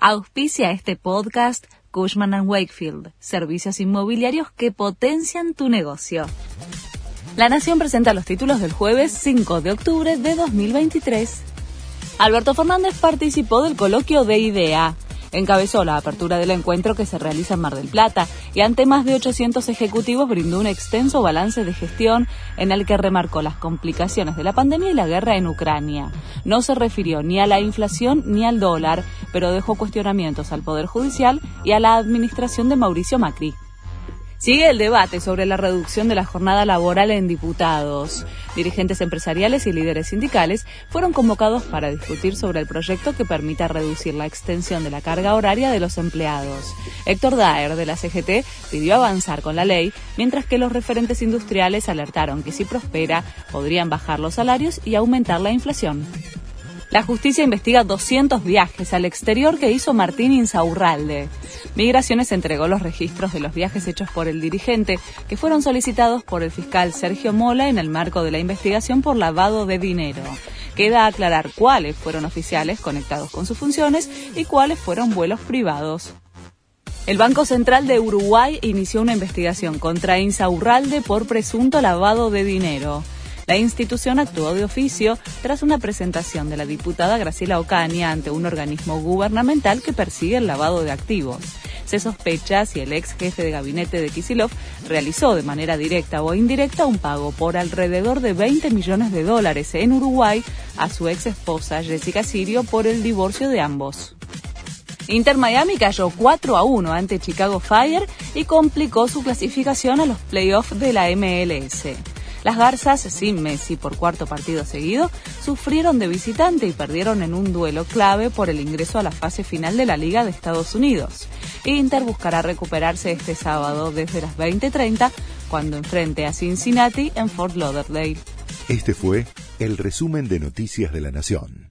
Auspicia este podcast Cushman ⁇ Wakefield, servicios inmobiliarios que potencian tu negocio. La Nación presenta los títulos del jueves 5 de octubre de 2023. Alberto Fernández participó del coloquio de IDEA encabezó la apertura del encuentro que se realiza en Mar del Plata y ante más de 800 ejecutivos brindó un extenso balance de gestión en el que remarcó las complicaciones de la pandemia y la guerra en Ucrania. No se refirió ni a la inflación ni al dólar, pero dejó cuestionamientos al Poder Judicial y a la administración de Mauricio Macri. Sigue el debate sobre la reducción de la jornada laboral en diputados. Dirigentes empresariales y líderes sindicales fueron convocados para discutir sobre el proyecto que permita reducir la extensión de la carga horaria de los empleados. Héctor Daer, de la CGT, pidió avanzar con la ley, mientras que los referentes industriales alertaron que si prospera podrían bajar los salarios y aumentar la inflación. La justicia investiga 200 viajes al exterior que hizo Martín Insaurralde. Migraciones entregó los registros de los viajes hechos por el dirigente, que fueron solicitados por el fiscal Sergio Mola en el marco de la investigación por lavado de dinero. Queda aclarar cuáles fueron oficiales conectados con sus funciones y cuáles fueron vuelos privados. El Banco Central de Uruguay inició una investigación contra Insaurralde por presunto lavado de dinero. La institución actuó de oficio tras una presentación de la diputada Graciela Ocaña ante un organismo gubernamental que persigue el lavado de activos. Se sospecha si el ex jefe de gabinete de Kisilov realizó de manera directa o indirecta un pago por alrededor de 20 millones de dólares en Uruguay a su ex esposa Jessica Sirio por el divorcio de ambos. Inter Miami cayó 4 a 1 ante Chicago Fire y complicó su clasificación a los playoffs de la MLS. Las Garzas, sin Messi por cuarto partido seguido, sufrieron de visitante y perdieron en un duelo clave por el ingreso a la fase final de la Liga de Estados Unidos. Inter buscará recuperarse este sábado desde las 20:30 cuando enfrente a Cincinnati en Fort Lauderdale. Este fue el resumen de Noticias de la Nación.